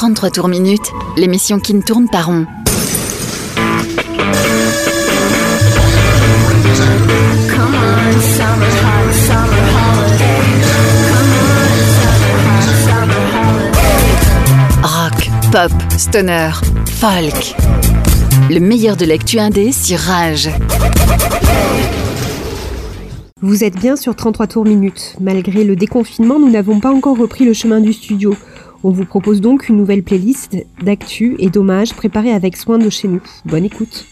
33 tours minutes, l'émission qui ne tourne pas rond. Rock, pop, stoner, folk. Le meilleur de l'actu indé sur Rage. Vous êtes bien sur 33 tours minutes. Malgré le déconfinement, nous n'avons pas encore repris le chemin du studio. On vous propose donc une nouvelle playlist d'actu et d'hommages préparée avec soin de chez nous. Bonne écoute.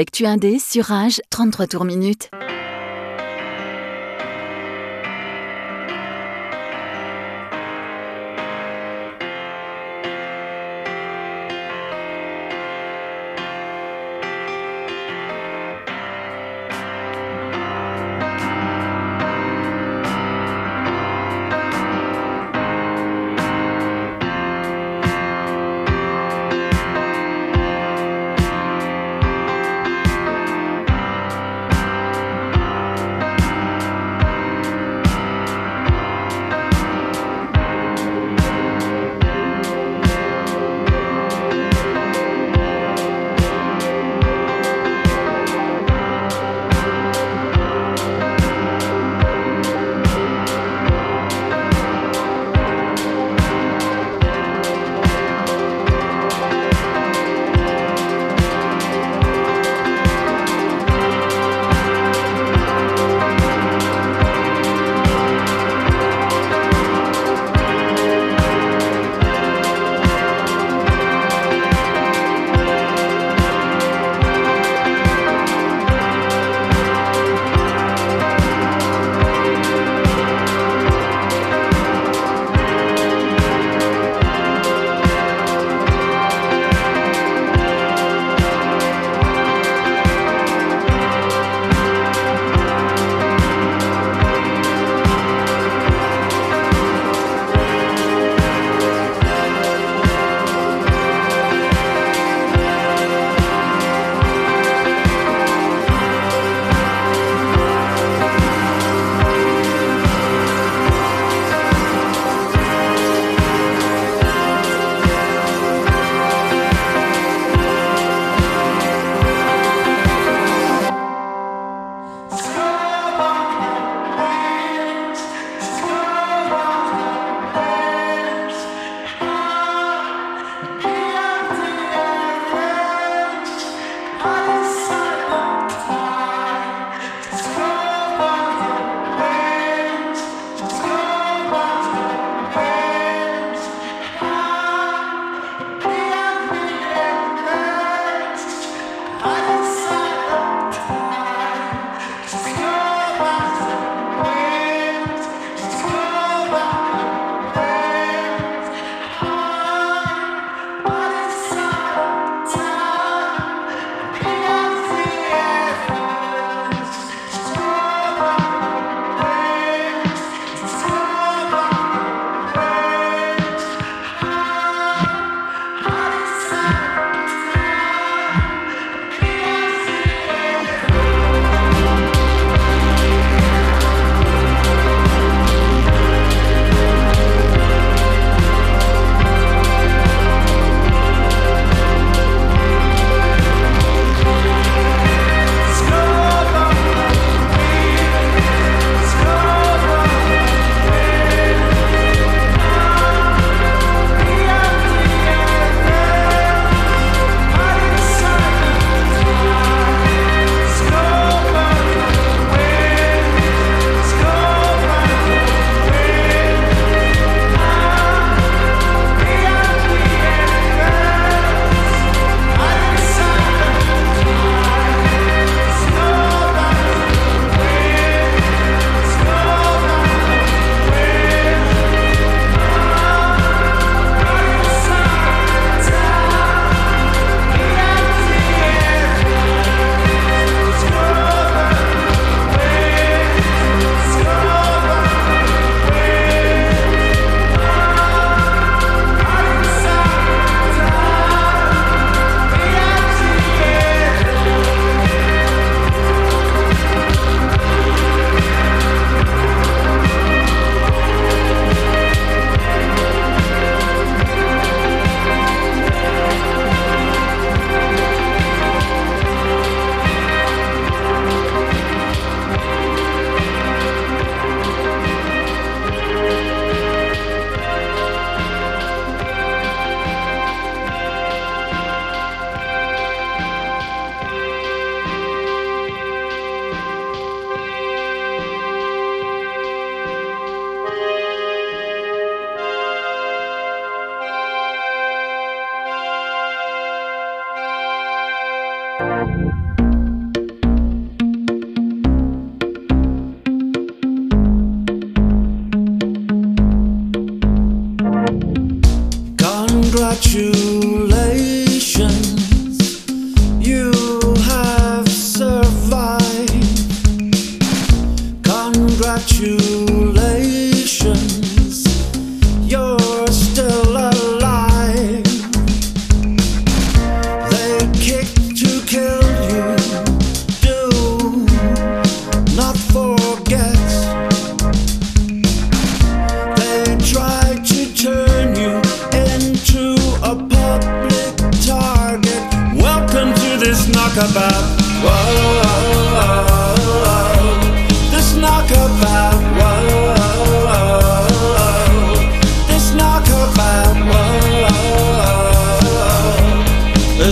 L'actu indé sur Rage, 33 tours minutes.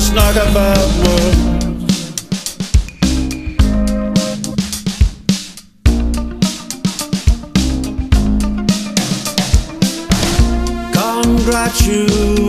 it's not about words. Congratulations.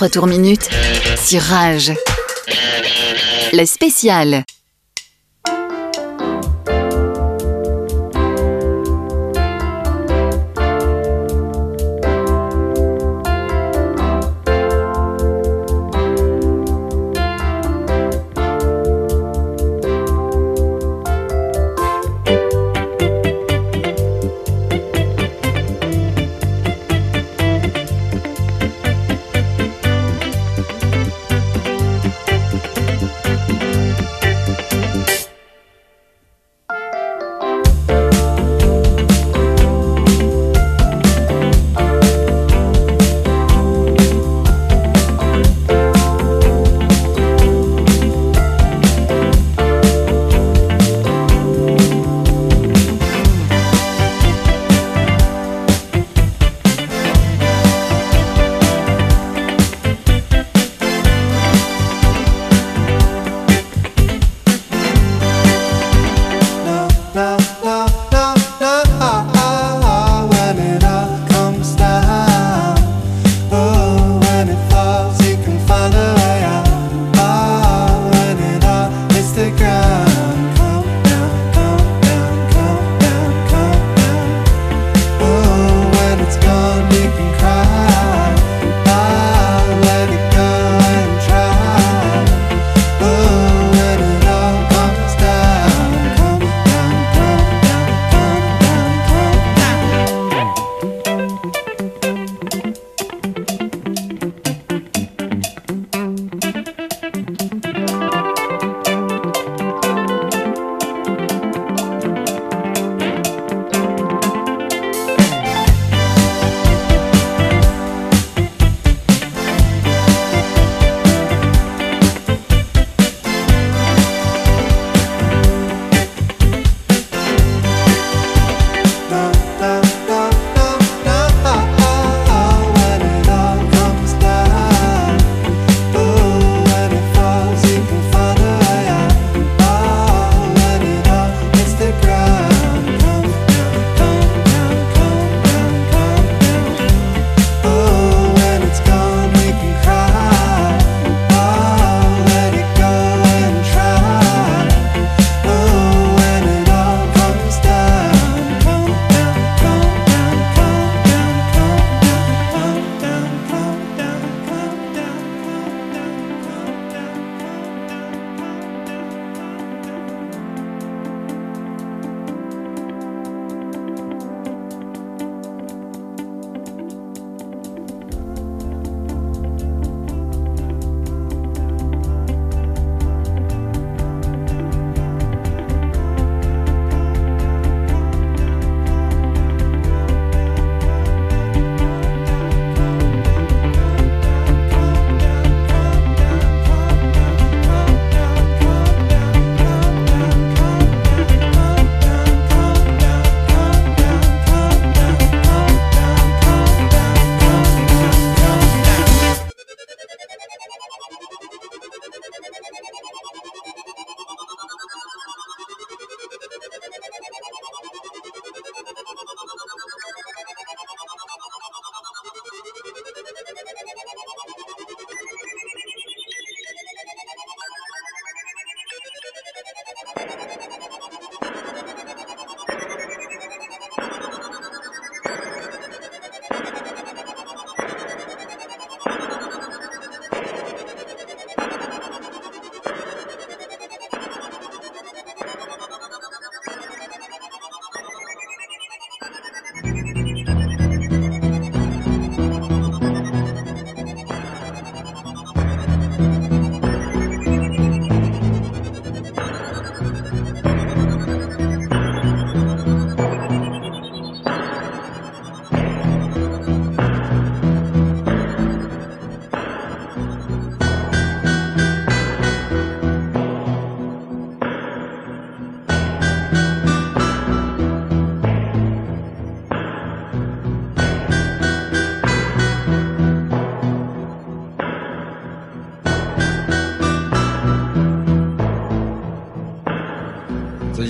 33 tours minutes sur Rage. La spéciale.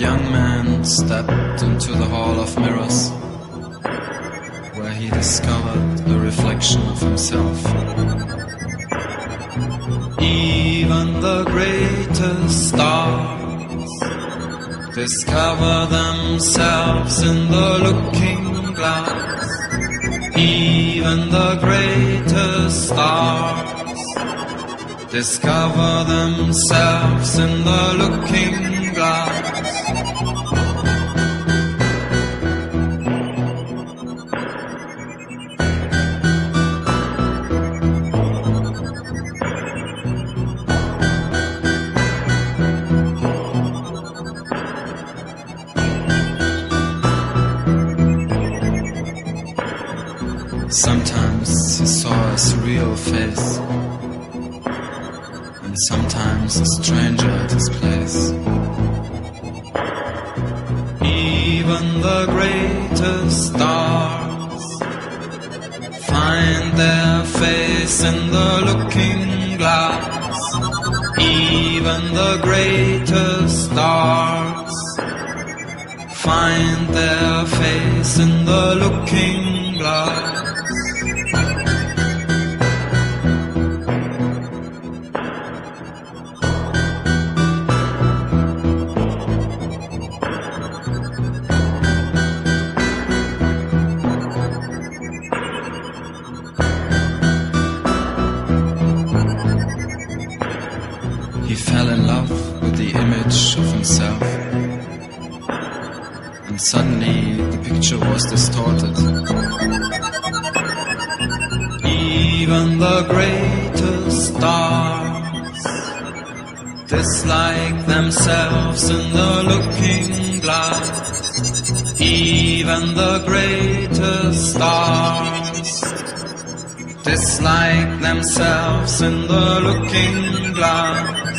Young man stepped into the hall of mirrors, where he discovered a reflection of himself. Even the greatest stars discover themselves in the looking glass. Even the greatest stars discover themselves in the looking Even the greatest stars dislike themselves in the looking glass. Even the greatest stars dislike themselves in the looking glass.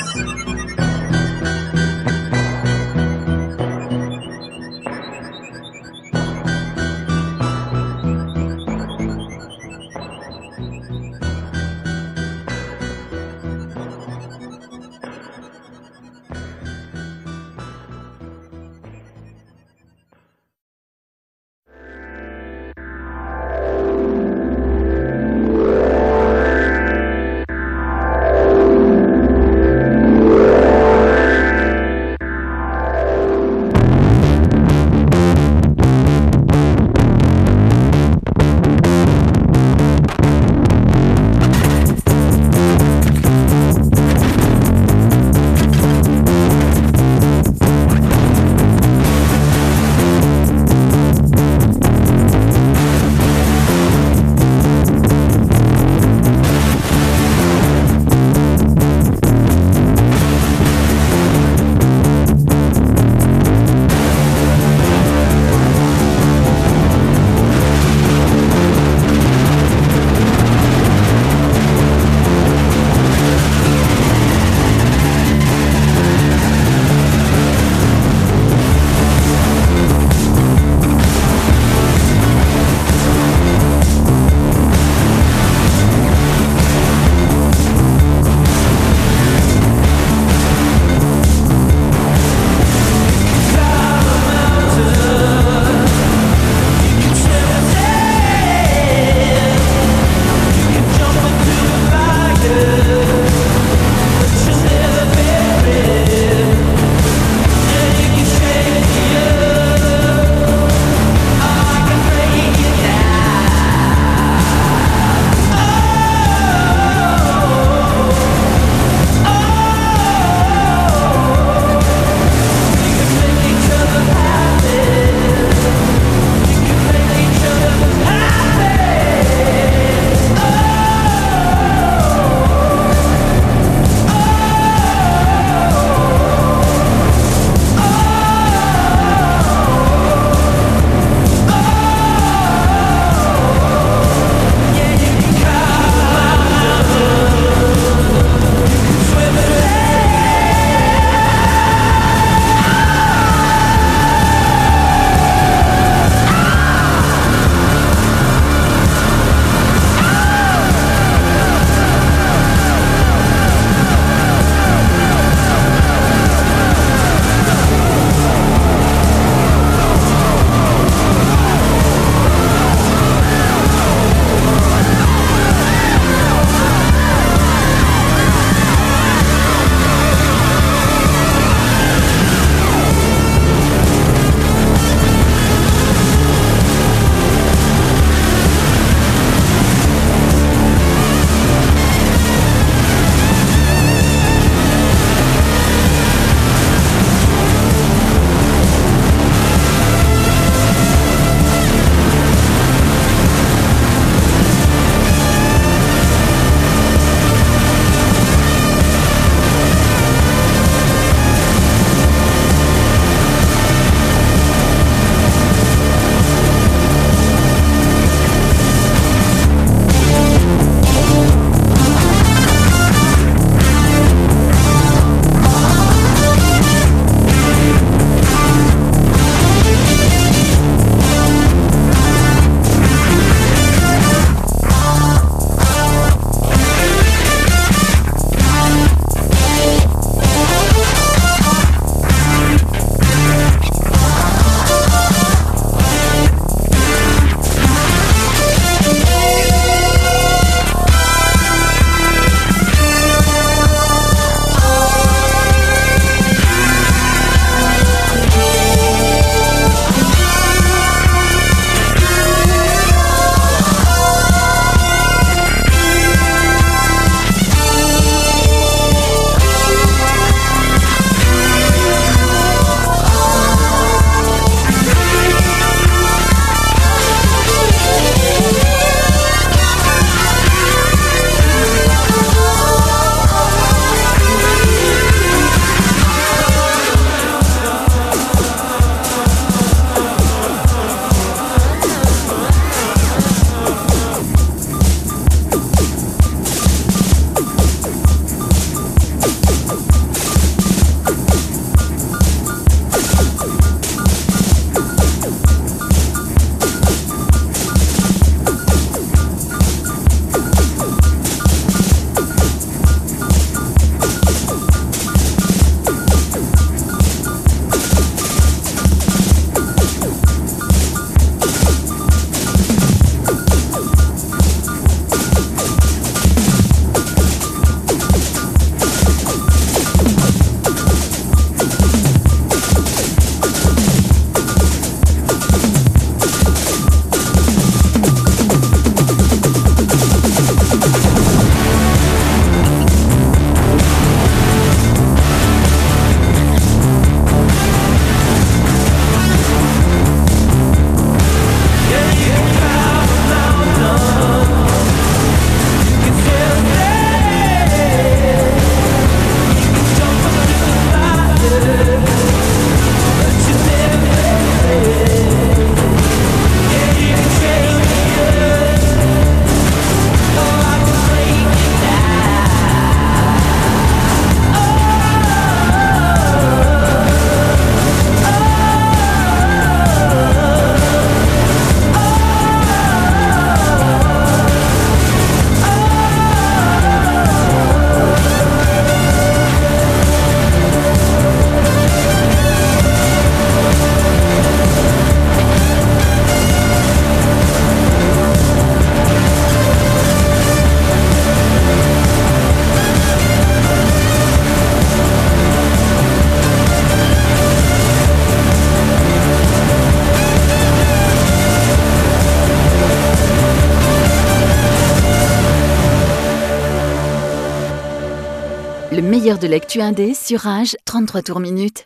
Le meilleur de l'actu indé sur Rage, 33 tours minutes.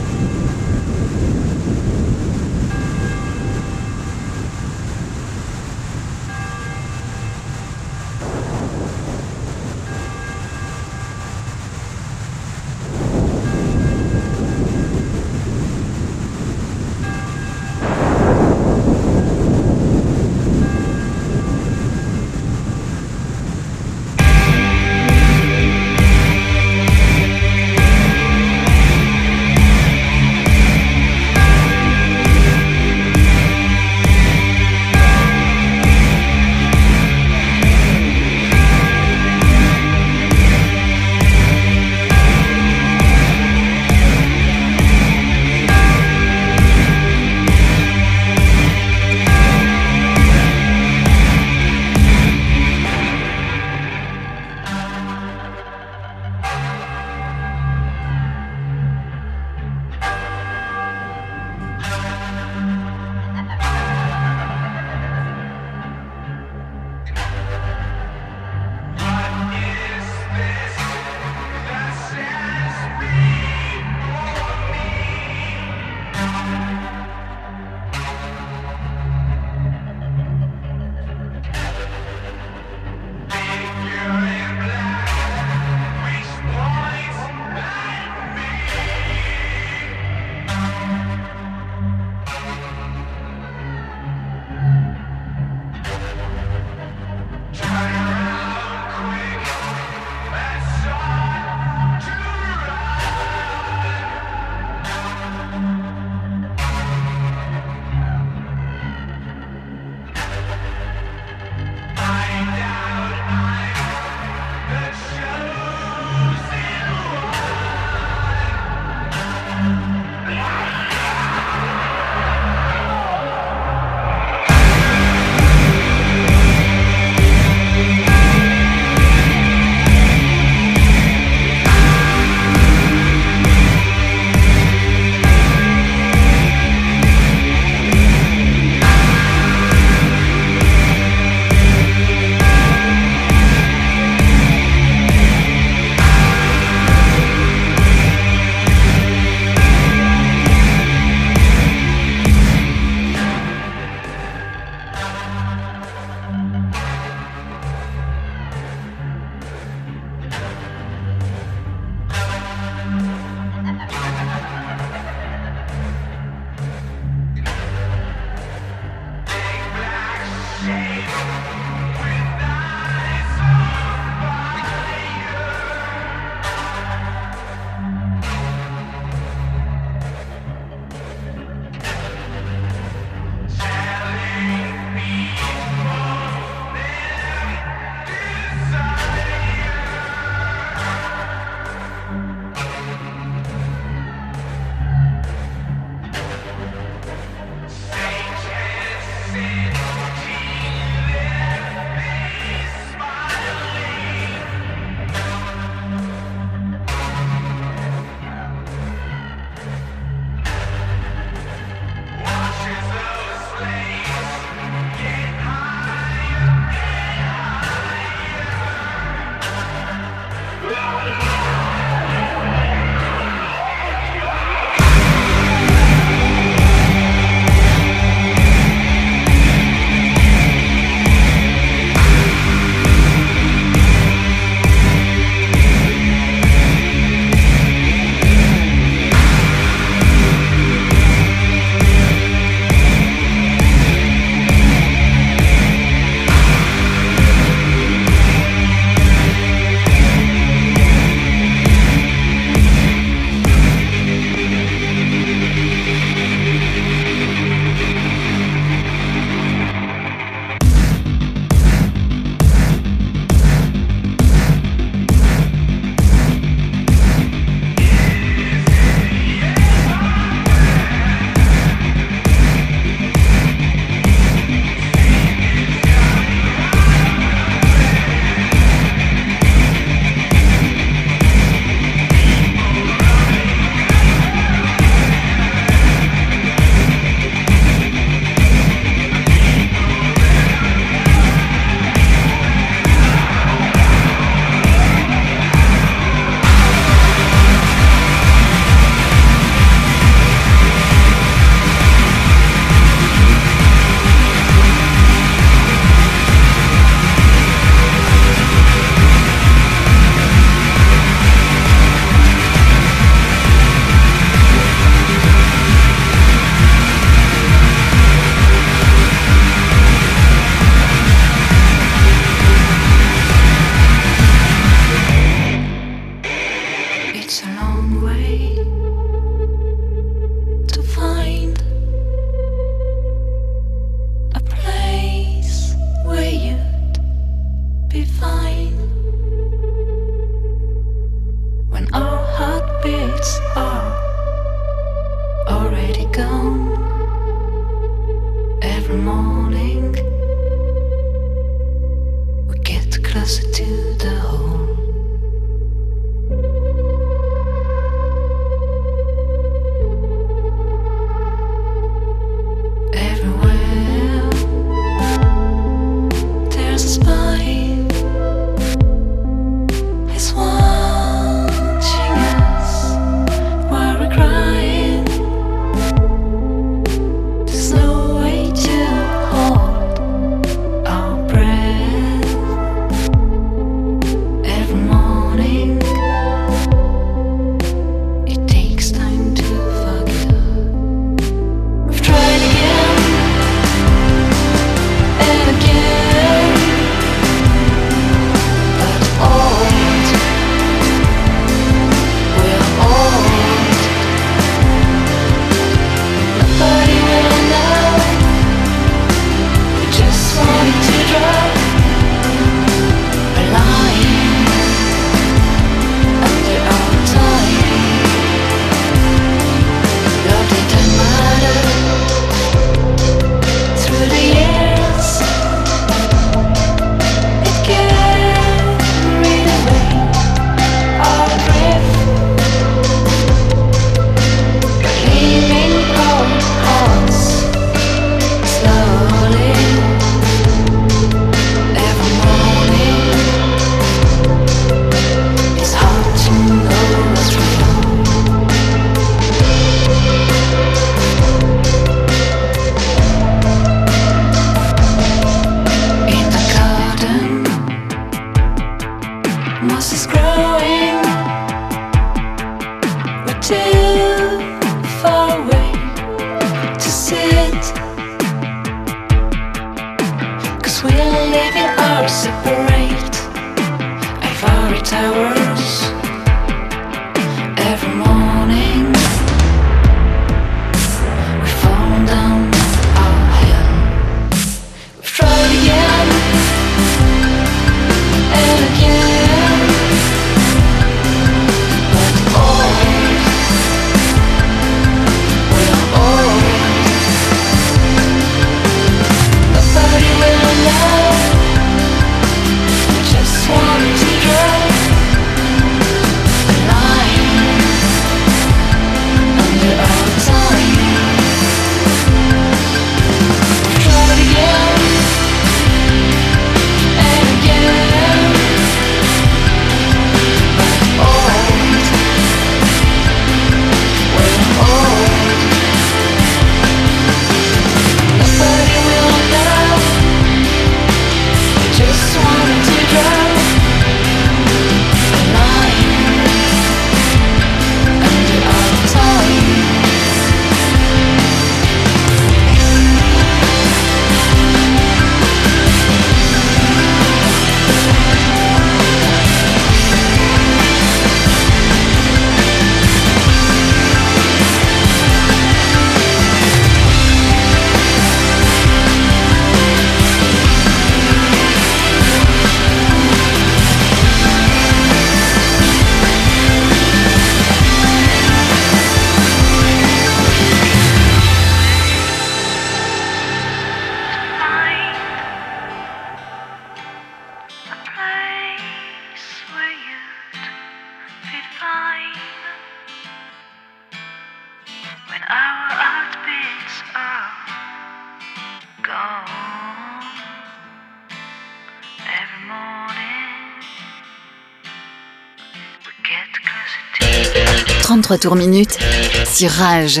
retour minute sur Rage.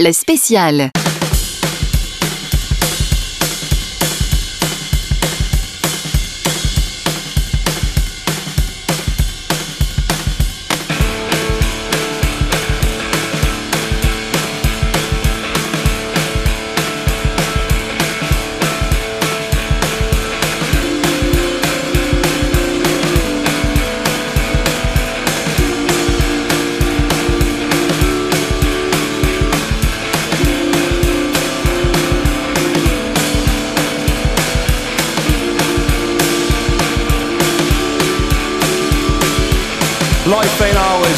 Le spécial.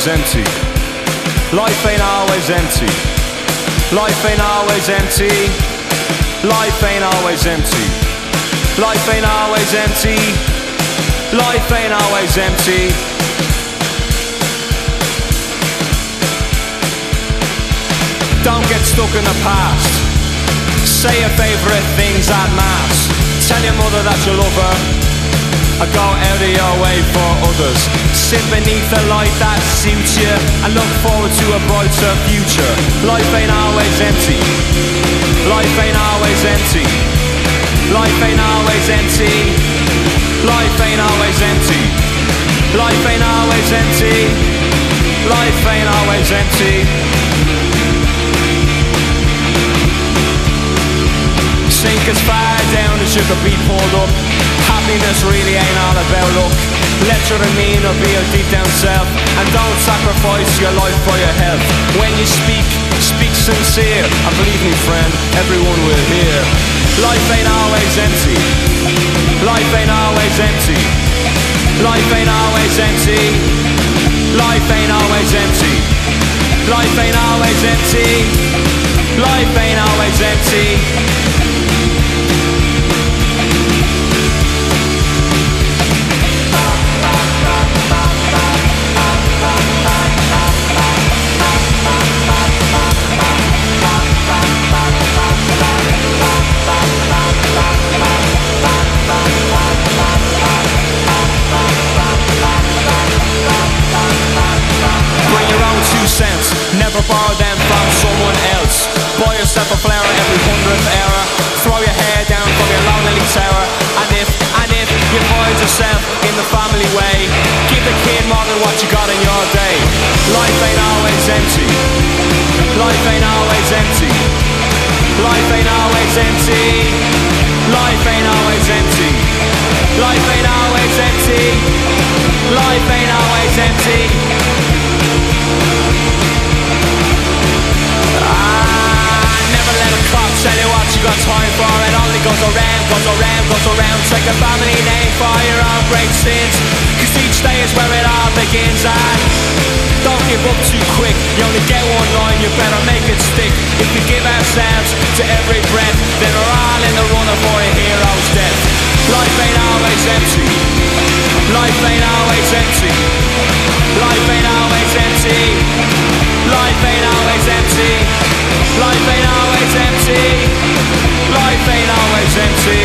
Always empty. Life ain't always empty. Life ain't always empty. Life ain't always empty. Life ain't always empty. Life ain't always empty. Don't get stuck in the past. Say your favourite things at mass. Tell your mother that you love her. Or go out of your way for others. Sit beneath the light that suits you and look forward to a brighter future. Life ain't always empty. Life ain't always empty. Life ain't always empty. Life ain't always empty. Life ain't always empty. Life ain't always empty. Sink as far down as you could be pulled up. Happiness really ain't all about luck. Let your demeanor be your deep down self, and don't sacrifice your life for your health. When you speak, speak sincere, and believe me, friend, everyone will hear. Life ain't always empty. Life ain't always empty. Life ain't always empty. Life ain't always empty. Life ain't always empty. Life ain't always empty. Never borrow them from someone else. Buy yourself a flower every hundredth hour. Throw your hair down from your lonely tower. And if, and if you find yourself in the family way, give the kid more than what you got in your day. Life ain't always empty. Life ain't always empty. Life ain't always empty. Life ain't always empty. Life ain't always empty. Life ain't always empty. Tell you what you got time for. It only goes around, goes around, goes around. Take a family name for your own great sins. Cause each day is where it all begins. And don't give up too quick. You only get one line, you better make it stick. If we give ourselves to every breath, then we're all in the runner for a hero's death. Life ain't always empty. Life ain't always empty. Life ain't always empty. Life ain't always empty. Life ain't always empty. Life ain't always empty.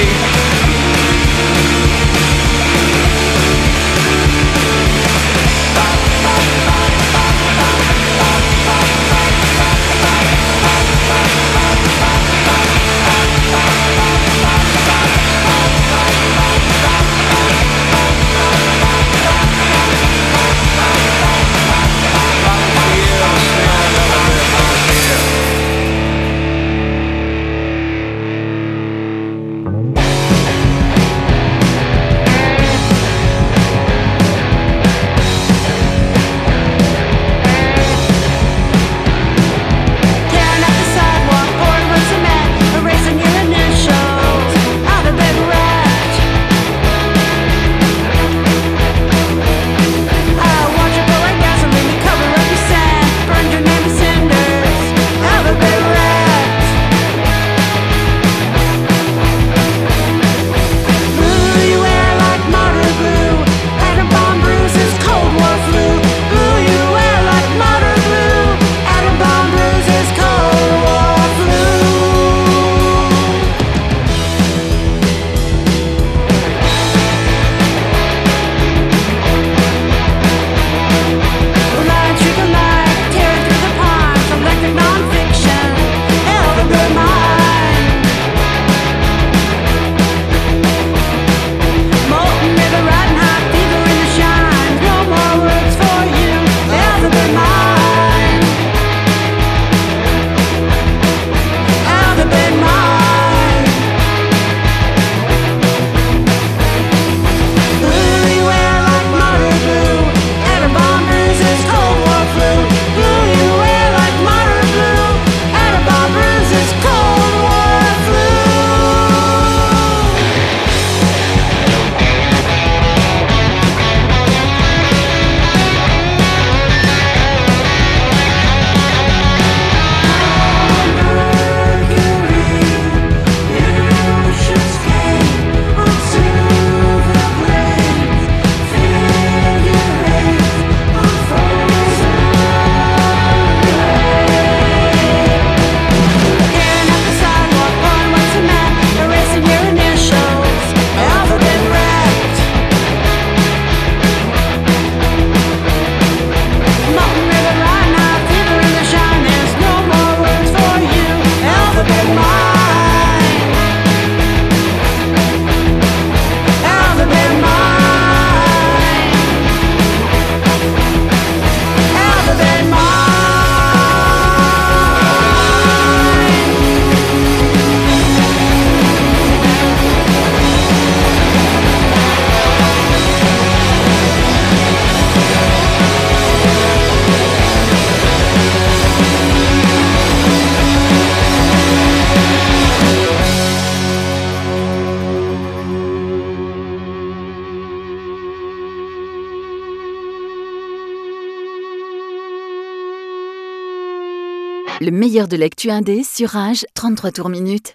meilleur de l'actu indé sur Rage, 33 tours minutes.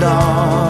dawn.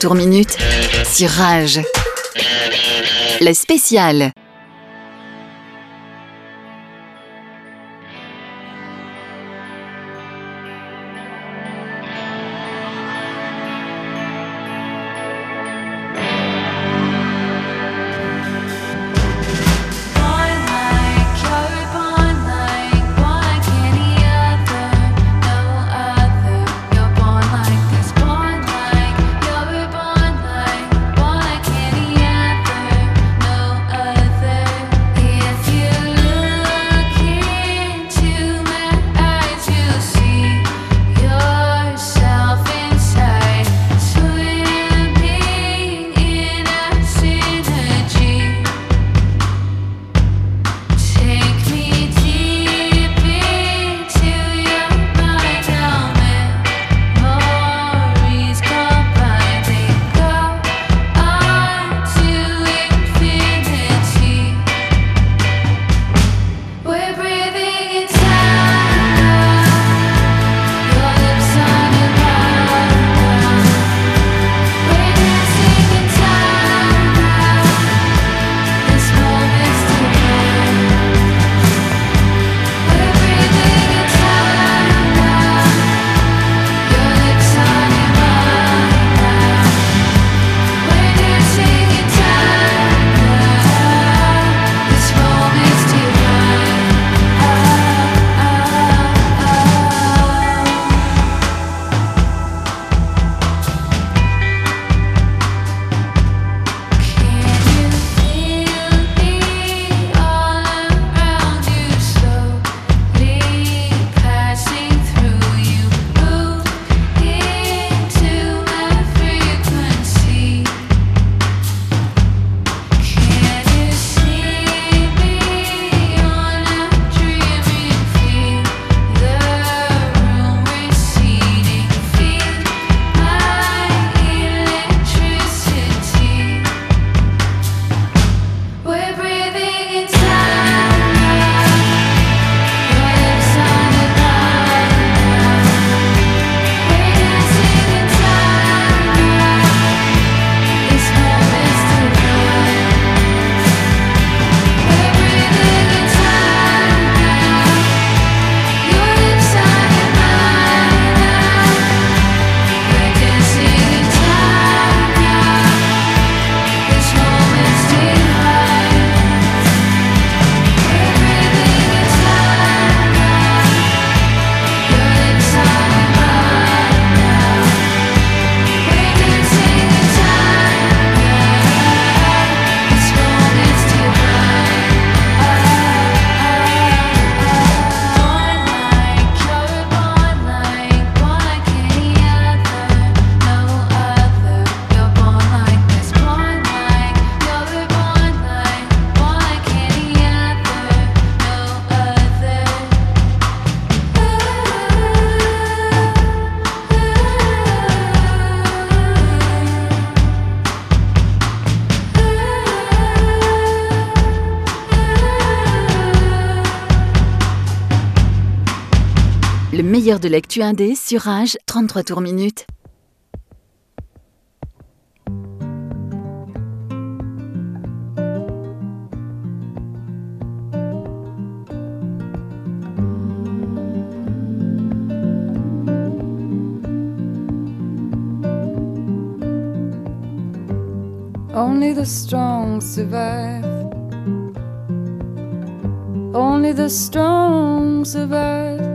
Tour Minute sur Rage. Le spécial. de l'actu indé sur Rage, 33 tours minutes. Only the strong survive. Only the strong survive.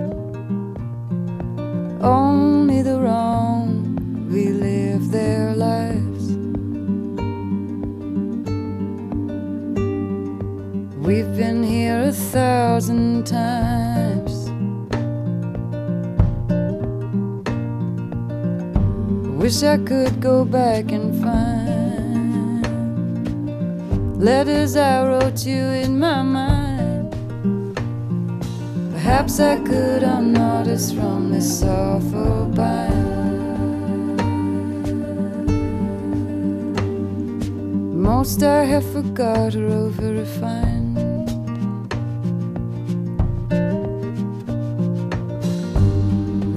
only the wrong relive their lives. We've been here a thousand times. Wish I could go back and find letters I wrote you in my mind. Perhaps I could unnotice from this awful bind. Most I have forgot or over refined.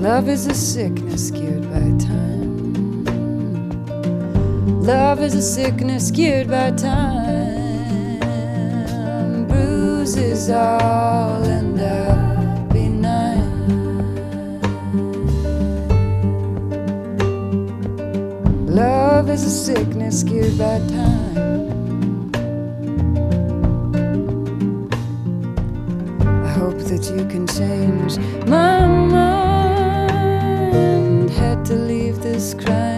Love is a sickness cured by time. Love is a sickness cured by time. Bruises all. Love is a sickness, cured by time. I hope that you can change my mind. Had to leave this crime.